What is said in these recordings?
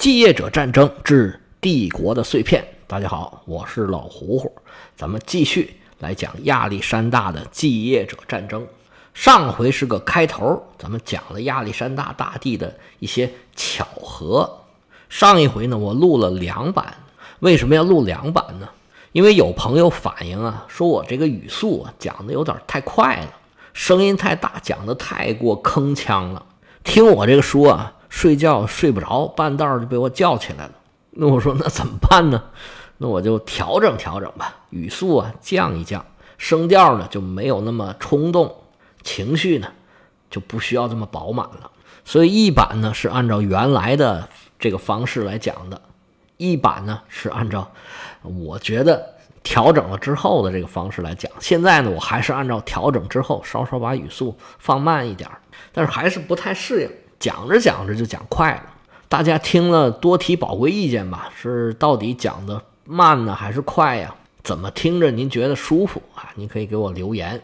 继业者战争之帝国的碎片。大家好，我是老胡胡，咱们继续来讲亚历山大的继业者战争。上回是个开头，咱们讲了亚历山大大帝的一些巧合。上一回呢，我录了两版，为什么要录两版呢？因为有朋友反映啊，说我这个语速啊讲的有点太快了，声音太大，讲的太过铿锵了。听我这个书啊。睡觉睡不着，半道就被我叫起来了。那我说那怎么办呢？那我就调整调整吧，语速啊降一降，声调呢就没有那么冲动，情绪呢就不需要这么饱满了。所以一版呢是按照原来的这个方式来讲的，一版呢是按照我觉得调整了之后的这个方式来讲。现在呢我还是按照调整之后稍稍把语速放慢一点，但是还是不太适应。讲着讲着就讲快了，大家听了多提宝贵意见吧。是到底讲的慢呢，还是快呀？怎么听着您觉得舒服啊？您可以给我留言，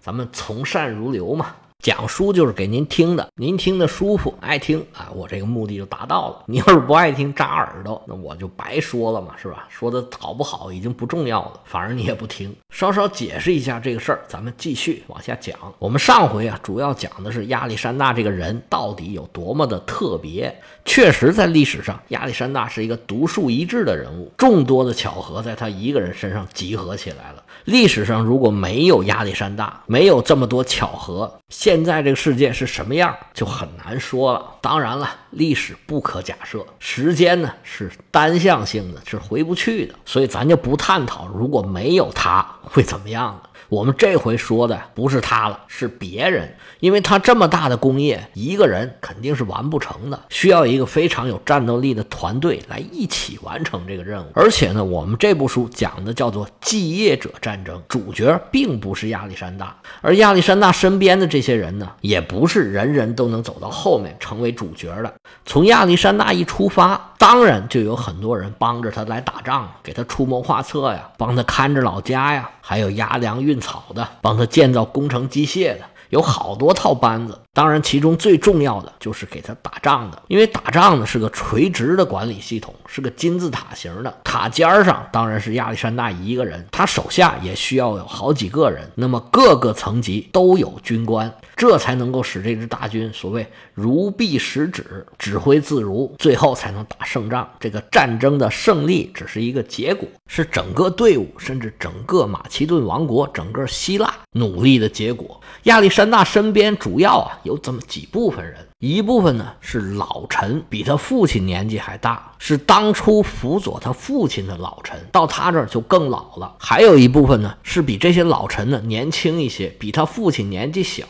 咱们从善如流嘛。讲书就是给您听的，您听的舒服，爱听啊，我这个目的就达到了。你要是不爱听，扎耳朵，那我就白说了嘛，是吧？说的好不好已经不重要了，反正你也不听。稍稍解释一下这个事儿，咱们继续往下讲。我们上回啊，主要讲的是亚历山大这个人到底有多么的特别。确实，在历史上，亚历山大是一个独树一帜的人物，众多的巧合在他一个人身上集合起来了。历史上如果没有亚历山大，没有这么多巧合，现现在这个世界是什么样就很难说了。当然了，历史不可假设，时间呢是单向性的，是回不去的，所以咱就不探讨如果没有它会怎么样了。我们这回说的不是他了，是别人，因为他这么大的工业，一个人肯定是完不成的，需要一个非常有战斗力的团队来一起完成这个任务。而且呢，我们这部书讲的叫做继业者战争，主角并不是亚历山大，而亚历山大身边的这些人呢，也不是人人都能走到后面成为主角的。从亚历山大一出发，当然就有很多人帮着他来打仗，给他出谋划策呀，帮他看着老家呀。还有押粮运运草的，帮他建造工程机械的，有好多套班子。当然，其中最重要的就是给他打仗的，因为打仗呢是个垂直的管理系统，是个金字塔型的。塔尖上当然是亚历山大一个人，他手下也需要有好几个人，那么各个层级都有军官，这才能够使这支大军所谓如臂使指，指挥自如，最后才能打胜仗。这个战争的胜利只是一个结果，是整个队伍甚至整个马其顿王国、整个希腊努力的结果。亚历山大身边主要啊。有这么几部分人，一部分呢是老臣，比他父亲年纪还大，是当初辅佐他父亲的老臣，到他这儿就更老了。还有一部分呢是比这些老臣呢年轻一些，比他父亲年纪小，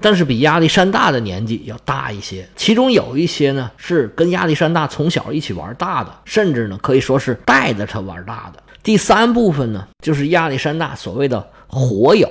但是比亚历山大的年纪要大一些。其中有一些呢是跟亚历山大从小一起玩大的，甚至呢可以说是带着他玩大的。第三部分呢就是亚历山大所谓的。火友，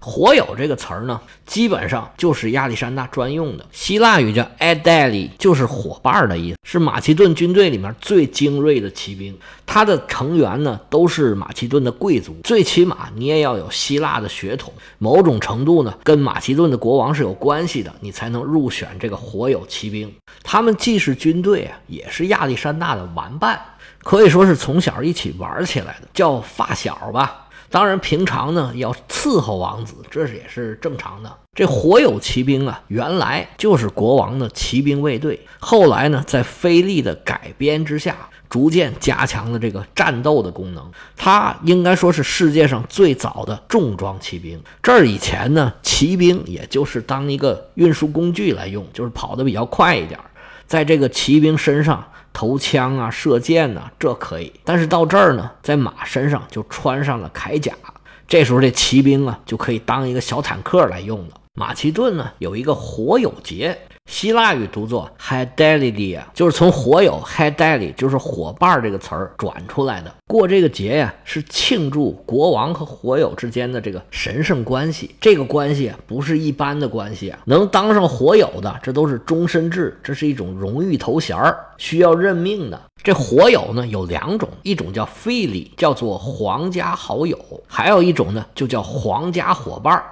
火友这个词儿呢，基本上就是亚历山大专用的。希腊语叫 a d e l i 就是伙伴的意思，是马其顿军队里面最精锐的骑兵。他的成员呢，都是马其顿的贵族，最起码你也要有希腊的血统，某种程度呢，跟马其顿的国王是有关系的，你才能入选这个火友骑兵。他们既是军队啊，也是亚历山大的玩伴，可以说是从小一起玩起来的，叫发小吧。当然，平常呢要伺候王子，这是也是正常的。这火友骑兵啊，原来就是国王的骑兵卫队，后来呢，在菲利的改编之下，逐渐加强了这个战斗的功能。它应该说是世界上最早的重装骑兵。这儿以前呢，骑兵也就是当一个运输工具来用，就是跑得比较快一点儿，在这个骑兵身上。投枪啊，射箭呐，这可以。但是到这儿呢，在马身上就穿上了铠甲，这时候这骑兵啊就可以当一个小坦克来用了。马其顿呢有一个火友节。希腊语读作 h d e l i d i a 就是从火友 h d e l i 就是伙伴这个词儿转出来的。过这个节呀，是庆祝国王和火友之间的这个神圣关系。这个关系，不是一般的关系啊，能当上火友的，这都是终身制，这是一种荣誉头衔儿，需要任命的。这火友呢有两种，一种叫费里，叫做皇家好友；还有一种呢，就叫皇家伙伴儿。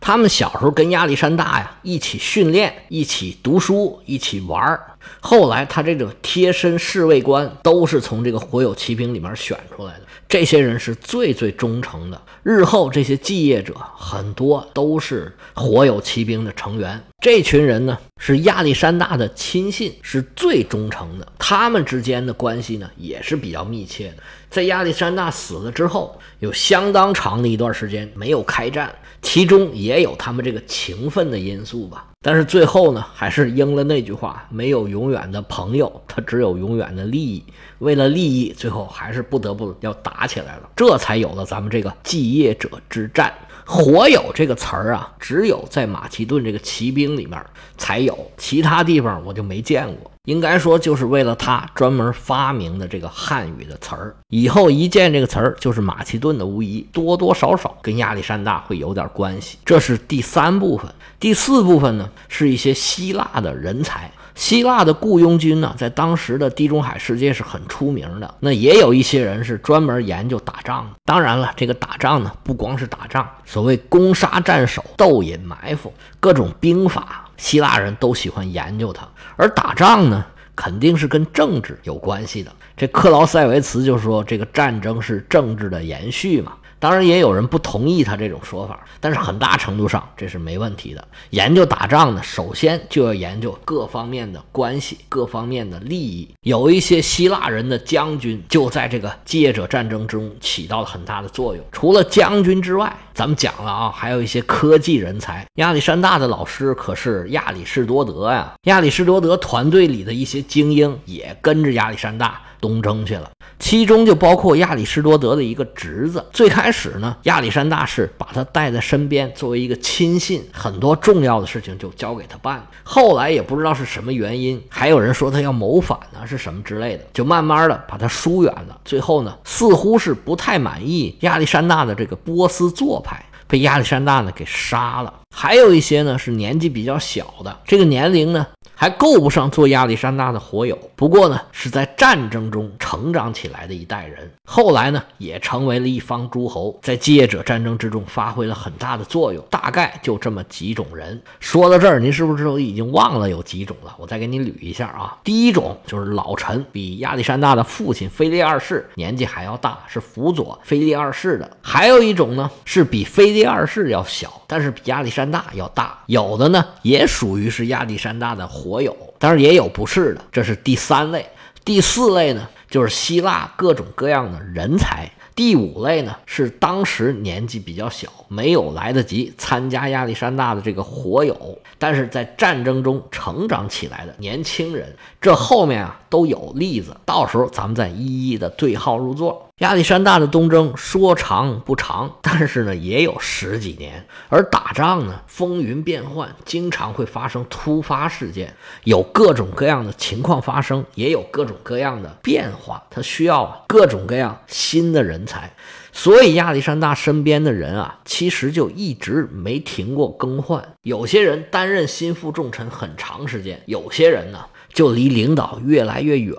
他们小时候跟亚历山大呀一起训练，一起读书，一起玩儿。后来他这个贴身侍卫官都是从这个火友骑兵里面选出来的，这些人是最最忠诚的。日后这些继业者很多都是火友骑兵的成员，这群人呢是亚历山大的亲信，是最忠诚的。他们之间的关系呢也是比较密切的。在亚历山大死了之后，有相当长的一段时间没有开战，其中也有他们这个情分的因素吧。但是最后呢，还是应了那句话：没有永远的朋友，他只有永远的利益。为了利益，最后还是不得不要打起来了，这才有了咱们这个继业者之战。火友这个词儿啊，只有在马其顿这个骑兵里面才有，其他地方我就没见过。应该说，就是为了他专门发明的这个汉语的词儿。以后一见这个词儿，就是马其顿的无疑，多多少少跟亚历山大会有点关系。这是第三部分，第四部分呢，是一些希腊的人才。希腊的雇佣军呢，在当时的地中海世界是很出名的。那也有一些人是专门研究打仗的。当然了，这个打仗呢，不光是打仗，所谓攻杀战守、斗隐埋伏，各种兵法，希腊人都喜欢研究它。而打仗呢，肯定是跟政治有关系的。这克劳塞维茨就说，这个战争是政治的延续嘛。当然也有人不同意他这种说法，但是很大程度上这是没问题的。研究打仗呢，首先就要研究各方面的关系、各方面的利益。有一些希腊人的将军就在这个借者战争中起到了很大的作用。除了将军之外，咱们讲了啊，还有一些科技人才。亚历山大的老师可是亚里士多德呀，亚里士多德团队里的一些精英也跟着亚历山大。东征去了，其中就包括亚里士多德的一个侄子。最开始呢，亚历山大是把他带在身边，作为一个亲信，很多重要的事情就交给他办。后来也不知道是什么原因，还有人说他要谋反呢，是什么之类的，就慢慢的把他疏远了。最后呢，似乎是不太满意亚历山大的这个波斯做派，被亚历山大呢给杀了。还有一些呢是年纪比较小的，这个年龄呢。还够不上做亚历山大的火友，不过呢，是在战争中成长起来的一代人，后来呢，也成为了一方诸侯，在继业者战争之中发挥了很大的作用。大概就这么几种人。说到这儿，您是不是都已经忘了有几种了？我再给你捋一下啊。第一种就是老臣，比亚历山大的父亲腓力二世年纪还要大，是辅佐腓力二世的。还有一种呢，是比腓力二世要小，但是比亚历山大要大。有的呢，也属于是亚历山大的火火友，当然也有不是的，这是第三类。第四类呢，就是希腊各种各样的人才。第五类呢，是当时年纪比较小，没有来得及参加亚历山大的这个火友，但是在战争中成长起来的年轻人。这后面啊都有例子，到时候咱们再一一的对号入座。亚历山大的东征说长不长，但是呢也有十几年。而打仗呢风云变幻，经常会发生突发事件，有各种各样的情况发生，也有各种各样的变化。他需要各种各样新的人才，所以亚历山大身边的人啊，其实就一直没停过更换。有些人担任心腹重臣很长时间，有些人呢。就离领导越来越远，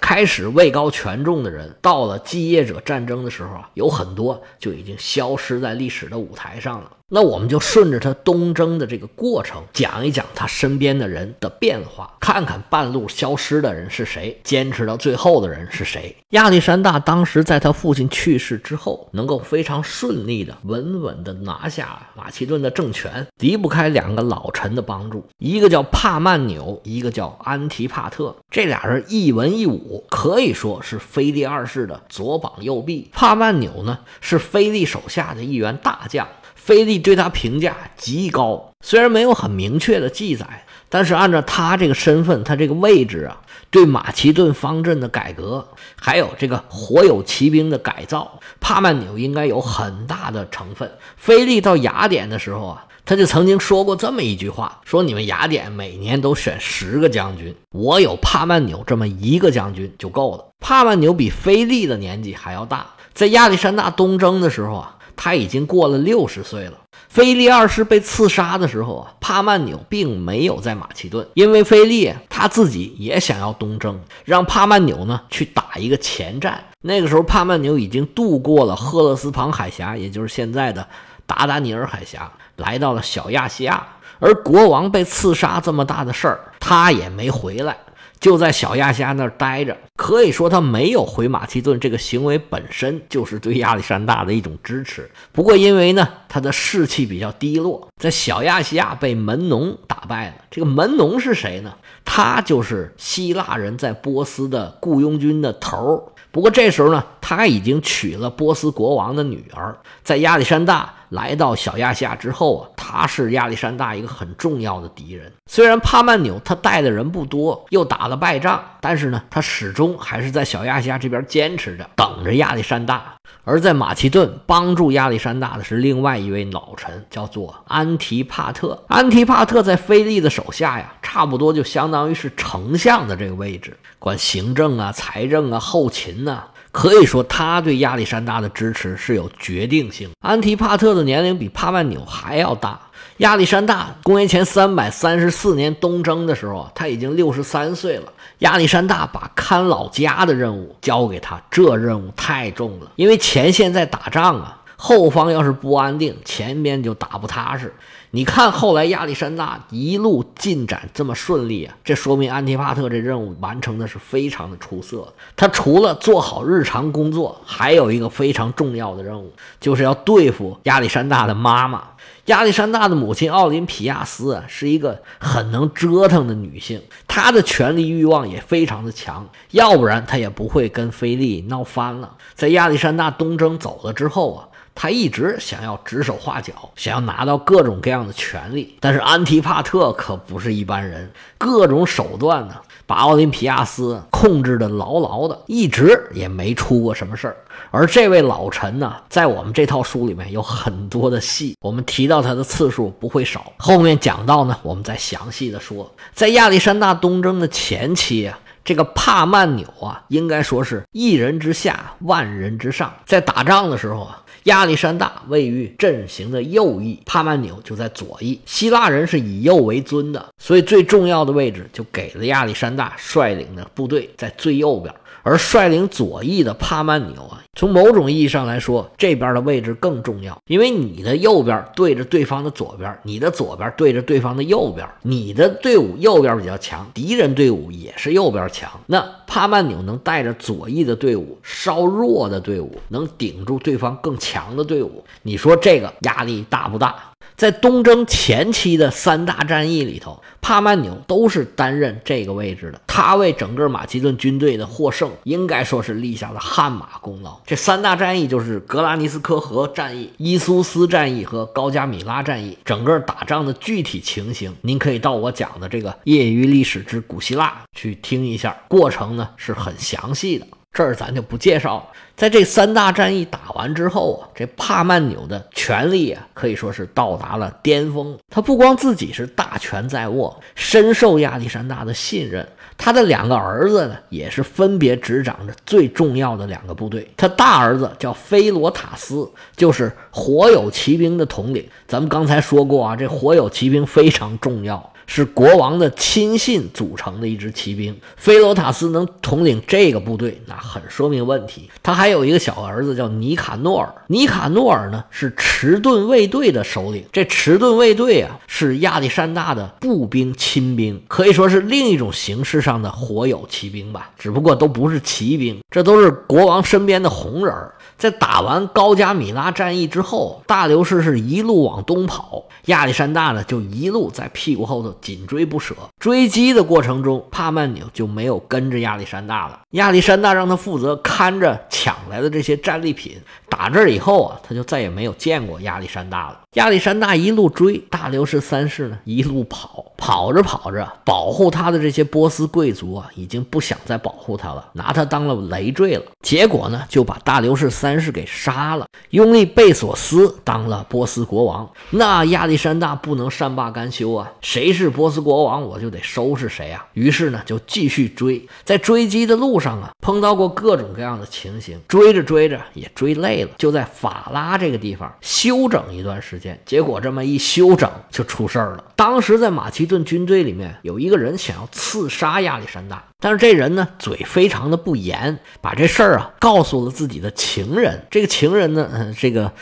开始位高权重的人，到了继业者战争的时候啊，有很多就已经消失在历史的舞台上了。那我们就顺着他东征的这个过程，讲一讲他身边的人的变化，看看半路消失的人是谁，坚持到最后的人是谁。亚历山大当时在他父亲去世之后，能够非常顺利的、稳稳的拿下马其顿的政权，离不开两个老臣的帮助，一个叫帕曼纽，一个叫安提帕特。这俩人一文一武，可以说是腓力二世的左膀右臂。帕曼纽呢，是腓力手下的一员大将。菲利对他评价极高，虽然没有很明确的记载，但是按照他这个身份，他这个位置啊，对马其顿方阵的改革，还有这个火友骑兵的改造，帕曼纽应该有很大的成分。菲利到雅典的时候啊，他就曾经说过这么一句话：说你们雅典每年都选十个将军，我有帕曼纽这么一个将军就够了。帕曼纽比菲利的年纪还要大，在亚历山大东征的时候啊。他已经过了六十岁了。菲利二世被刺杀的时候啊，帕曼纽并没有在马其顿，因为菲利他自己也想要东征，让帕曼纽呢去打一个前战。那个时候，帕曼纽已经渡过了赫勒斯旁海峡，也就是现在的达达尼尔海峡，来到了小亚细亚。而国王被刺杀这么大的事儿，他也没回来。就在小亚细亚那儿待着。可以说，他没有回马其顿这个行为本身就是对亚历山大的一种支持。不过，因为呢，他的士气比较低落，在小亚细亚被门农打败了。这个门农是谁呢？他就是希腊人在波斯的雇佣军的头儿。不过这时候呢，他已经娶了波斯国王的女儿。在亚历山大来到小亚细亚之后啊，他是亚历山大一个很重要的敌人。虽然帕曼纽他带的人不多，又打了败仗，但是呢，他始终还是在小亚细亚这边坚持着，等着亚历山大。而在马其顿帮助亚历山大的是另外一位老臣，叫做安提帕特。安提帕特在菲利的手下呀，差不多就相当于是丞相的这个位置，管行政啊、财政啊、后勤呐。可以说，他对亚历山大的支持是有决定性。安提帕特的年龄比帕曼纽还要大。亚历山大公元前三百三十四年东征的时候，他已经六十三岁了。亚历山大把看老家的任务交给他，这任务太重了，因为前线在打仗啊。后方要是不安定，前边就打不踏实。你看后来亚历山大一路进展这么顺利啊，这说明安提帕特这任务完成的是非常的出色。他除了做好日常工作，还有一个非常重要的任务，就是要对付亚历山大的妈妈。亚历山大的母亲奥林匹亚斯啊，是一个很能折腾的女性，她的权力欲望也非常的强，要不然她也不会跟菲利闹翻了。在亚历山大东征走了之后啊。他一直想要指手画脚，想要拿到各种各样的权利，但是安提帕特可不是一般人，各种手段呢，把奥林匹亚斯控制的牢牢的，一直也没出过什么事儿。而这位老臣呢，在我们这套书里面有很多的戏，我们提到他的次数不会少。后面讲到呢，我们再详细的说。在亚历山大东征的前期啊，这个帕曼纽啊，应该说是一人之下，万人之上，在打仗的时候啊。亚历山大位于阵型的右翼，帕曼纽就在左翼。希腊人是以右为尊的，所以最重要的位置就给了亚历山大率领的部队在最右边。而率领左翼的帕曼纽啊，从某种意义上来说，这边的位置更重要，因为你的右边对着对方的左边，你的左边对着对方的右边，你的队伍右边比较强，敌人队伍也是右边强。那帕曼纽能带着左翼的队伍，稍弱的队伍能顶住对方更强的队伍，你说这个压力大不大？在东征前期的三大战役里头，帕曼纽都是担任这个位置的。他为整个马其顿军队的获胜，应该说是立下了汗马功劳。这三大战役就是格拉尼斯科河战役、伊苏斯战役和高加米拉战役。整个打仗的具体情形，您可以到我讲的这个《业余历史之古希腊》去听一下，过程呢是很详细的。这儿咱就不介绍了。在这三大战役打完之后啊，这帕曼纽的权力啊可以说是到达了巅峰。他不光自己是大权在握，深受亚历山大的信任。他的两个儿子呢，也是分别执掌着最重要的两个部队。他大儿子叫菲罗塔斯，就是火友骑兵的统领。咱们刚才说过啊，这火友骑兵非常重要。是国王的亲信组成的一支骑兵，菲罗塔斯能统领这个部队，那很说明问题。他还有一个小儿子叫尼卡诺尔，尼卡诺尔呢是迟钝卫队的首领。这迟钝卫队啊，是亚历山大的步兵亲兵，可以说是另一种形式上的火友骑兵吧，只不过都不是骑兵，这都是国王身边的红人。在打完高加米拉战役之后，大流士是一路往东跑，亚历山大呢就一路在屁股后头紧追不舍。追击的过程中，帕曼纽就没有跟着亚历山大了。亚历山大让他负责看着抢来的这些战利品。打这儿以后啊，他就再也没有见过亚历山大了。亚历山大一路追，大流士三世呢一路跑，跑着跑着，保护他的这些波斯贵族啊，已经不想再保护他了，拿他当了累赘了。结果呢，就把大流士三世给杀了。拥立贝索斯当了波斯国王。那亚历山大不能善罢甘休啊，谁是波斯国王，我就得收拾谁啊。于是呢，就继续追，在追击的路上啊，碰到过各种各样的情形，追着追着也追累。就在法拉这个地方休整一段时间，结果这么一休整就出事儿了。当时在马其顿军队里面有一个人想要刺杀亚历山大，但是这人呢嘴非常的不严，把这事儿啊告诉了自己的情人。这个情人呢，这个。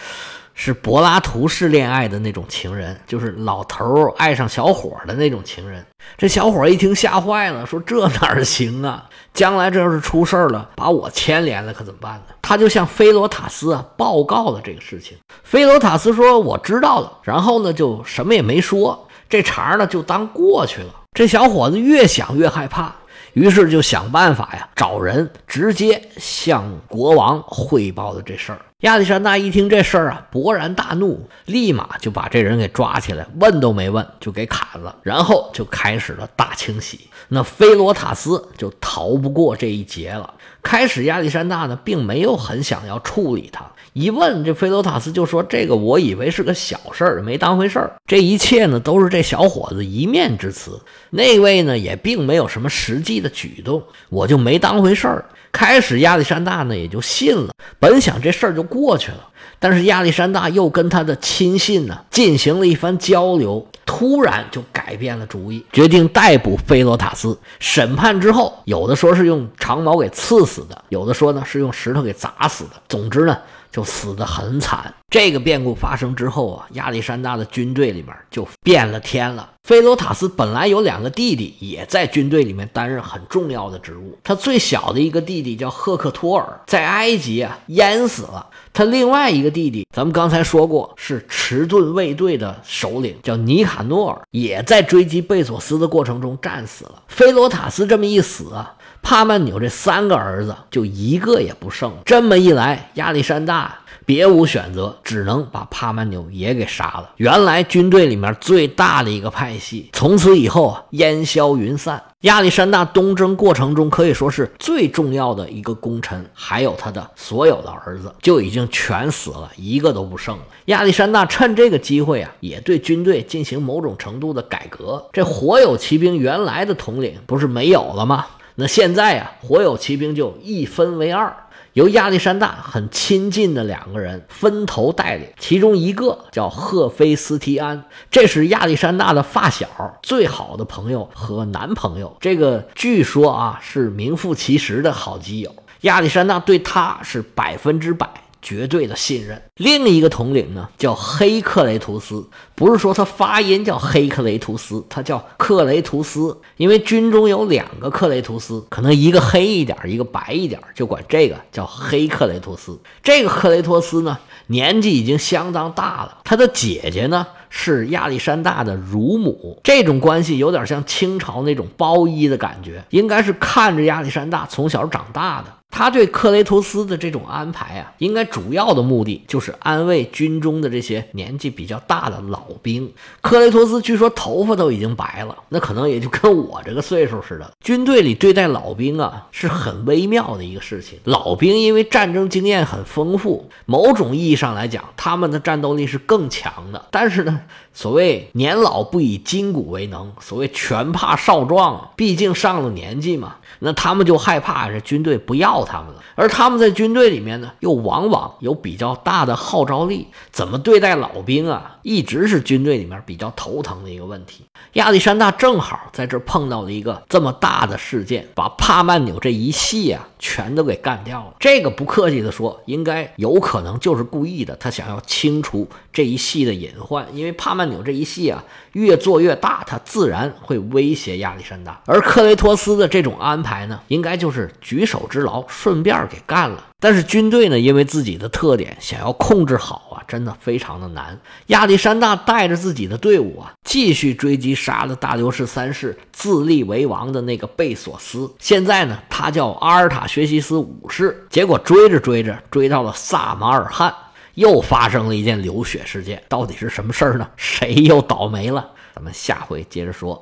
是柏拉图式恋爱的那种情人，就是老头爱上小伙的那种情人。这小伙一听吓坏了，说这哪行啊？将来这要是出事了，把我牵连了可怎么办呢？他就向菲罗塔斯啊报告了这个事情。菲罗塔斯说我知道了，然后呢就什么也没说，这茬呢就当过去了。这小伙子越想越害怕。于是就想办法呀，找人直接向国王汇报的这事儿。亚历山大一听这事儿啊，勃然大怒，立马就把这人给抓起来，问都没问就给砍了，然后就开始了大清洗。那菲罗塔斯就逃不过这一劫了。开始亚历山大呢，并没有很想要处理他。一问这菲罗塔斯就说：“这个我以为是个小事儿，没当回事儿。这一切呢，都是这小伙子一面之词。那位呢，也并没有什么实际的举动，我就没当回事儿。开始亚历山大呢，也就信了。本想这事儿就过去了，但是亚历山大又跟他的亲信呢进行了一番交流，突然就改变了主意，决定逮捕菲罗塔斯。审判之后，有的说是用长矛给刺死的，有的说呢是用石头给砸死的。总之呢。就死得很惨。这个变故发生之后啊，亚历山大的军队里面就变了天了。菲罗塔斯本来有两个弟弟，也在军队里面担任很重要的职务。他最小的一个弟弟叫赫克托尔，在埃及啊淹死了。他另外一个弟弟，咱们刚才说过是迟钝卫队的首领，叫尼卡诺尔，也在追击贝索斯的过程中战死了。菲罗塔斯这么一死啊。帕曼纽这三个儿子就一个也不剩，这么一来，亚历山大别无选择，只能把帕曼纽也给杀了。原来军队里面最大的一个派系，从此以后啊烟消云散。亚历山大东征过程中可以说是最重要的一个功臣，还有他的所有的儿子就已经全死了，一个都不剩了。亚历山大趁这个机会啊，也对军队进行某种程度的改革。这火友骑兵原来的统领不是没有了吗？那现在啊，火友骑兵就一分为二，由亚历山大很亲近的两个人分头带领，其中一个叫赫菲斯提安，这是亚历山大的发小、最好的朋友和男朋友。这个据说啊，是名副其实的好基友。亚历山大对他是百分之百。绝对的信任。另一个统领呢，叫黑克雷图斯，不是说他发音叫黑克雷图斯，他叫克雷图斯，因为军中有两个克雷图斯，可能一个黑一点，一个白一点，就管这个叫黑克雷图斯。这个克雷托斯呢，年纪已经相当大了，他的姐姐呢是亚历山大的乳母，这种关系有点像清朝那种包衣的感觉，应该是看着亚历山大从小长大的。他对克雷图斯的这种安排啊，应该主要的目的就是安慰军中的这些年纪比较大的老兵。克雷图斯据说头发都已经白了，那可能也就跟我这个岁数似的。军队里对待老兵啊，是很微妙的一个事情。老兵因为战争经验很丰富，某种意义上来讲，他们的战斗力是更强的。但是呢，所谓年老不以筋骨为能，所谓拳怕少壮，毕竟上了年纪嘛。那他们就害怕这军队不要他们了，而他们在军队里面呢，又往往有比较大的号召力，怎么对待老兵啊，一直是军队里面比较头疼的一个问题。亚历山大正好在这碰到了一个这么大的事件，把帕曼纽这一系啊全都给干掉了。这个不客气的说，应该有可能就是故意的，他想要清除这一系的隐患，因为帕曼纽这一系啊越做越大，他自然会威胁亚历山大，而克雷托斯的这种安排。呢，应该就是举手之劳，顺便给干了。但是军队呢，因为自己的特点，想要控制好啊，真的非常的难。亚历山大带着自己的队伍啊，继续追击杀了大流士三世、自立为王的那个贝索斯。现在呢，他叫阿尔塔薛西斯五世。结果追着追着，追到了萨马尔汗，又发生了一件流血事件。到底是什么事儿呢？谁又倒霉了？咱们下回接着说。